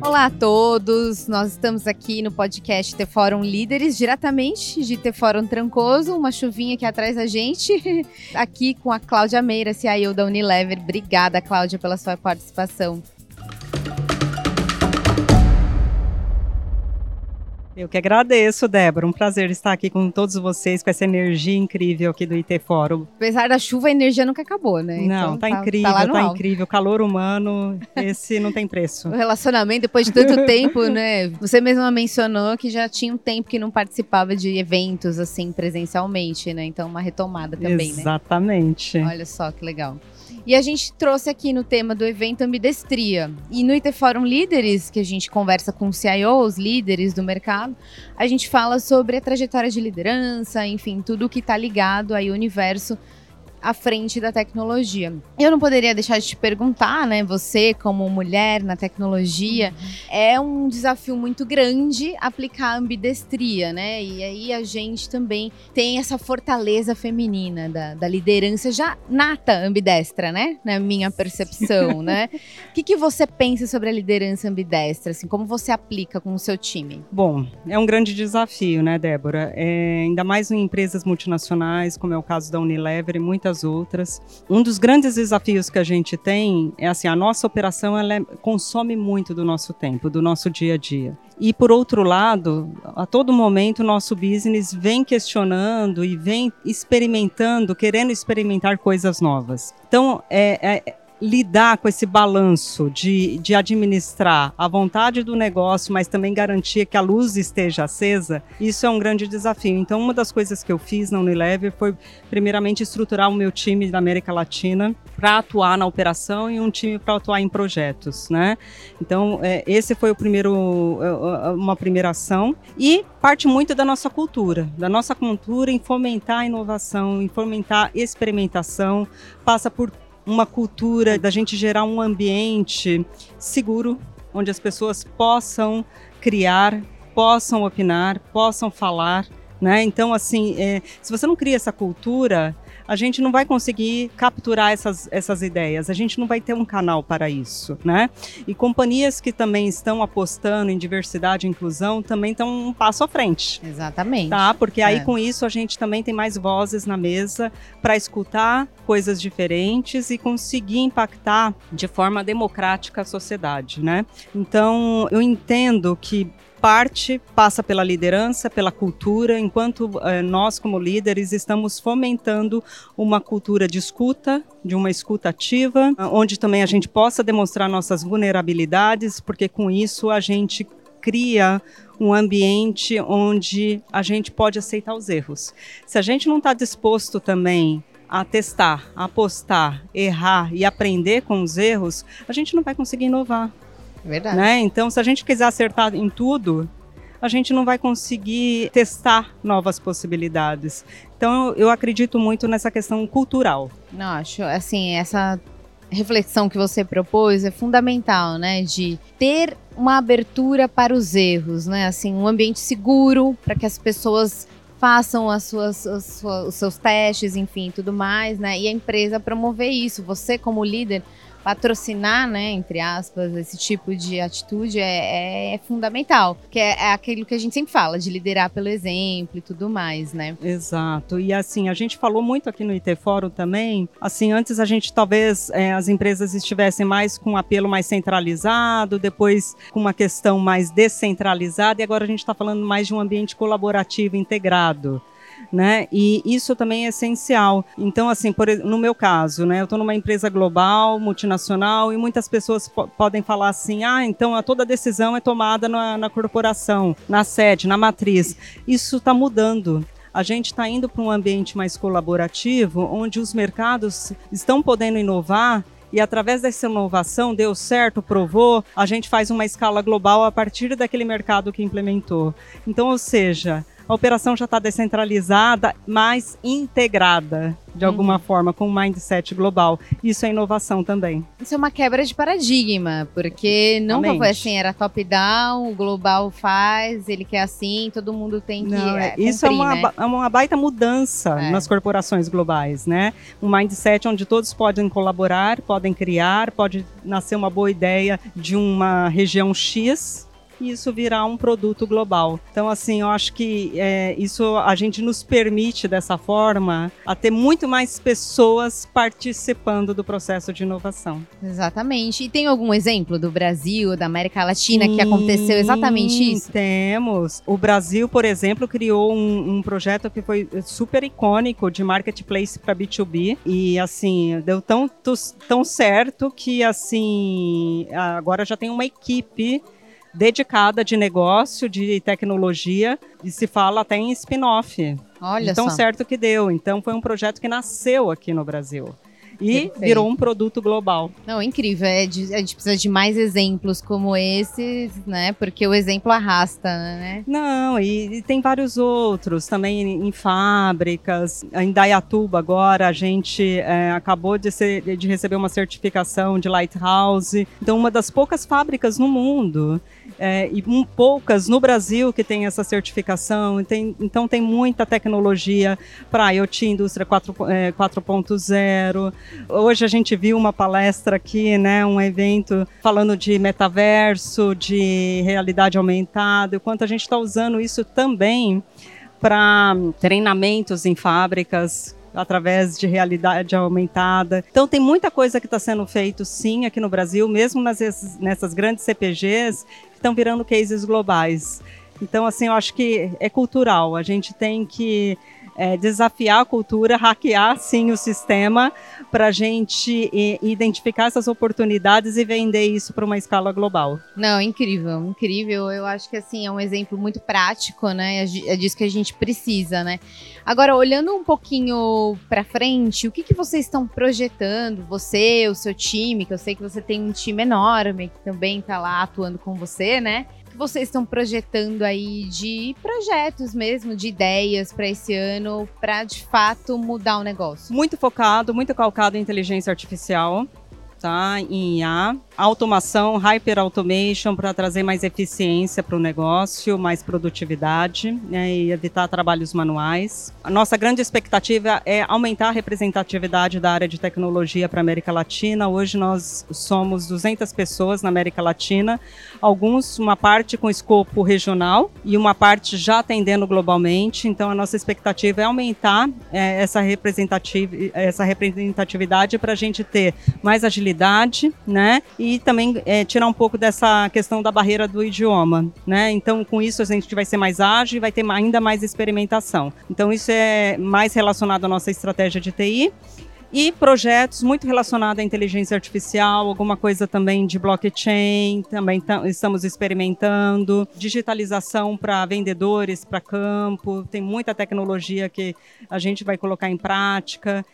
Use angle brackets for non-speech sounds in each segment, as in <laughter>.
Olá a todos, nós estamos aqui no podcast T Fórum Líderes, diretamente de T Fórum Trancoso, uma chuvinha aqui atrás da gente, <laughs> aqui com a Cláudia Meira, CIO da Unilever. Obrigada, Cláudia, pela sua participação. Eu que agradeço, Débora. Um prazer estar aqui com todos vocês, com essa energia incrível aqui do IT Fórum. Apesar da chuva, a energia nunca acabou, né? Não, então, tá, tá incrível, tá, tá incrível. Calor humano, esse não tem preço. O relacionamento, depois de tanto tempo, né? Você mesma mencionou que já tinha um tempo que não participava de eventos, assim, presencialmente, né? Então, uma retomada também, Exatamente. né? Exatamente. Olha só que legal. E a gente trouxe aqui no tema do evento ambidestria. E no IT Forum Líderes, que a gente conversa com CIOs, líderes do mercado, a gente fala sobre a trajetória de liderança, enfim, tudo que está ligado ao universo à frente da tecnologia. Eu não poderia deixar de te perguntar, né? Você, como mulher na tecnologia, uhum. é um desafio muito grande aplicar a ambidestria, né? E aí a gente também tem essa fortaleza feminina da, da liderança já nata ambidestra, né? Na minha percepção, né? O <laughs> que, que você pensa sobre a liderança ambidestra? Assim, como você aplica com o seu time? Bom, é um grande desafio, né, Débora? É, ainda mais em empresas multinacionais, como é o caso da Unilever e muitas muitas outras. Um dos grandes desafios que a gente tem é assim, a nossa operação ela é, consome muito do nosso tempo, do nosso dia a dia. E por outro lado, a todo momento o nosso business vem questionando e vem experimentando, querendo experimentar coisas novas. Então, é, é lidar com esse balanço de, de administrar a vontade do negócio, mas também garantir que a luz esteja acesa, isso é um grande desafio. Então, uma das coisas que eu fiz na Unilever foi, primeiramente, estruturar o meu time da América Latina para atuar na operação e um time para atuar em projetos, né? Então, é, esse foi o primeiro, é, é, uma primeira ação e parte muito da nossa cultura, da nossa cultura em fomentar a inovação, em fomentar experimentação, passa por uma cultura da gente gerar um ambiente seguro, onde as pessoas possam criar, possam opinar, possam falar. Né? Então, assim, é, se você não cria essa cultura, a gente não vai conseguir capturar essas, essas ideias, a gente não vai ter um canal para isso, né? E companhias que também estão apostando em diversidade e inclusão também estão um passo à frente. Exatamente. Tá? Porque aí é. com isso a gente também tem mais vozes na mesa para escutar coisas diferentes e conseguir impactar de forma democrática a sociedade, né? Então, eu entendo que parte passa pela liderança, pela cultura, enquanto eh, nós, como líderes, estamos fomentando uma cultura de escuta, de uma escuta ativa, onde também a gente possa demonstrar nossas vulnerabilidades, porque com isso a gente cria um ambiente onde a gente pode aceitar os erros. Se a gente não está disposto também a testar, apostar, errar e aprender com os erros, a gente não vai conseguir inovar. Verdade. Né? Então, se a gente quiser acertar em tudo, a gente não vai conseguir testar novas possibilidades. Então, eu acredito muito nessa questão cultural. Não, acho, assim, essa reflexão que você propôs é fundamental, né? De ter uma abertura para os erros, né? Assim, um ambiente seguro para que as pessoas façam as suas, as suas, os seus testes, enfim, tudo mais, né? E a empresa promover isso. Você, como líder, patrocinar, né, entre aspas, esse tipo de atitude é, é fundamental. Que é, é, aquilo que a gente sempre fala, de liderar pelo exemplo e tudo mais, né? Exato. E assim, a gente falou muito aqui no IT Fórum também. Assim, antes a gente talvez é, as empresas estivessem mais com um apelo mais centralizado, depois com uma questão mais descentralizada, e agora a gente está falando mais de um ambiente colaborativo integrado né? E isso também é essencial. Então, assim, por, no meu caso, né? Eu estou numa empresa global, multinacional, e muitas pessoas podem falar assim: ah, então toda decisão é tomada na, na corporação, na sede, na matriz. Isso está mudando a gente está indo para um ambiente mais colaborativo, onde os mercados estão podendo inovar e através dessa inovação deu certo, provou, a gente faz uma escala global a partir daquele mercado que implementou. Então, ou seja, a operação já está descentralizada, mas integrada de alguma uhum. forma com um mindset global. Isso é inovação também. Isso é uma quebra de paradigma, porque não foi assim, era top-down, o global faz, ele quer assim, todo mundo tem que não, é, Isso é uma, né? é uma baita mudança é. nas corporações globais, né? Um mindset onde todos podem colaborar, podem criar, pode nascer uma boa ideia de uma região X e isso virar um produto global. Então, assim, eu acho que é, isso a gente nos permite dessa forma a ter muito mais pessoas participando do processo de inovação. Exatamente. E tem algum exemplo do Brasil, da América Latina, Sim, que aconteceu exatamente isso? Temos. O Brasil, por exemplo, criou um, um projeto que foi super icônico de marketplace para B2B e assim deu tão tão certo que assim agora já tem uma equipe dedicada de negócio, de tecnologia, e se fala até em spin-off. Olha tão só. certo que deu. Então foi um projeto que nasceu aqui no Brasil e Perfeito. virou um produto global. Não, incrível. É de, a gente precisa de mais exemplos como esses, né? Porque o exemplo arrasta, né? Não, e, e tem vários outros também em, em, fábricas. Em Dayatuba agora a gente é, acabou de, ser, de receber uma certificação de Lighthouse. Então, uma das poucas fábricas no mundo é, e um, poucas no Brasil que tem essa certificação. Tem, então tem muita tecnologia para IoT, indústria 4.0. Hoje a gente viu uma palestra aqui, né, um evento falando de metaverso, de realidade aumentada, o quanto a gente está usando isso também para treinamentos em fábricas através de realidade aumentada. Então tem muita coisa que está sendo feito sim aqui no Brasil, mesmo nas, nessas grandes CPGs que estão virando cases globais. Então assim, eu acho que é cultural. A gente tem que é, desafiar a cultura, hackear sim o sistema para a gente identificar essas oportunidades e vender isso para uma escala global. Não, incrível, incrível. Eu acho que assim é um exemplo muito prático, né? É, é disso que a gente precisa, né? Agora, olhando um pouquinho para frente, o que, que vocês estão projetando? Você, o seu time, que eu sei que você tem um time enorme que também está lá atuando com você, né? Vocês estão projetando aí de projetos mesmo, de ideias para esse ano, para de fato mudar o negócio? Muito focado, muito calcado em inteligência artificial, tá? Em IA automação, hyper automation para trazer mais eficiência para o negócio, mais produtividade né, e evitar trabalhos manuais. A nossa grande expectativa é aumentar a representatividade da área de tecnologia para a América Latina. Hoje nós somos 200 pessoas na América Latina, alguns uma parte com escopo regional e uma parte já atendendo globalmente. Então a nossa expectativa é aumentar é, essa, representativ essa representatividade para a gente ter mais agilidade, né? E e também é, tirar um pouco dessa questão da barreira do idioma, né? Então, com isso a gente vai ser mais ágil e vai ter ainda mais experimentação. Então, isso é mais relacionado à nossa estratégia de TI e projetos muito relacionados à inteligência artificial, alguma coisa também de blockchain, também estamos experimentando, digitalização para vendedores, para campo, tem muita tecnologia que a gente vai colocar em prática.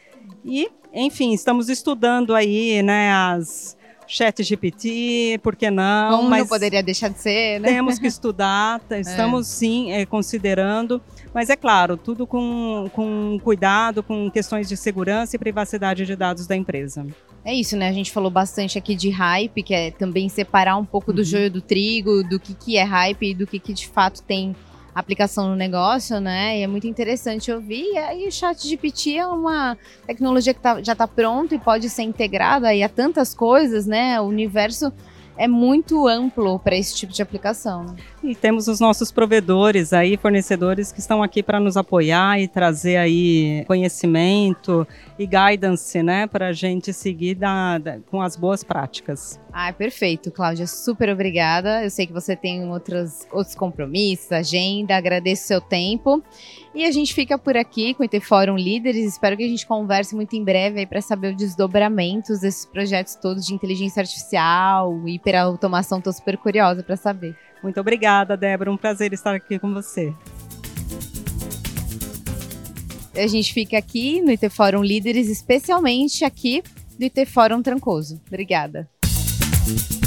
E, enfim, estamos estudando aí, né, as Chat GPT, por que não? Como mas não poderia deixar de ser, né? Temos que estudar, <laughs> é. estamos é. sim é, considerando, mas é claro, tudo com, com cuidado, com questões de segurança e privacidade de dados da empresa. É isso, né? A gente falou bastante aqui de hype, que é também separar um pouco do uhum. joio do trigo, do que, que é hype e do que, que de fato tem aplicação no negócio, né? E é muito interessante ouvir. E aí o chat GPT é uma tecnologia que tá, já está pronta e pode ser integrada aí a tantas coisas, né? O universo é muito amplo para esse tipo de aplicação. Né? E temos os nossos provedores aí, fornecedores que estão aqui para nos apoiar e trazer aí conhecimento e guidance, né, para a gente seguir da, da, com as boas práticas. Ah, perfeito, Cláudia, super obrigada. Eu sei que você tem outros, outros compromissos, agenda, agradeço o seu tempo. E a gente fica por aqui com o IT Fórum Líderes. Espero que a gente converse muito em breve aí para saber os desdobramentos desses projetos todos de inteligência artificial, hiperautomação. Estou super curiosa para saber. Muito obrigada, Débora. Um prazer estar aqui com você. A gente fica aqui no IT Fórum Líderes, especialmente aqui do IT Fórum Trancoso. Obrigada. Thank you.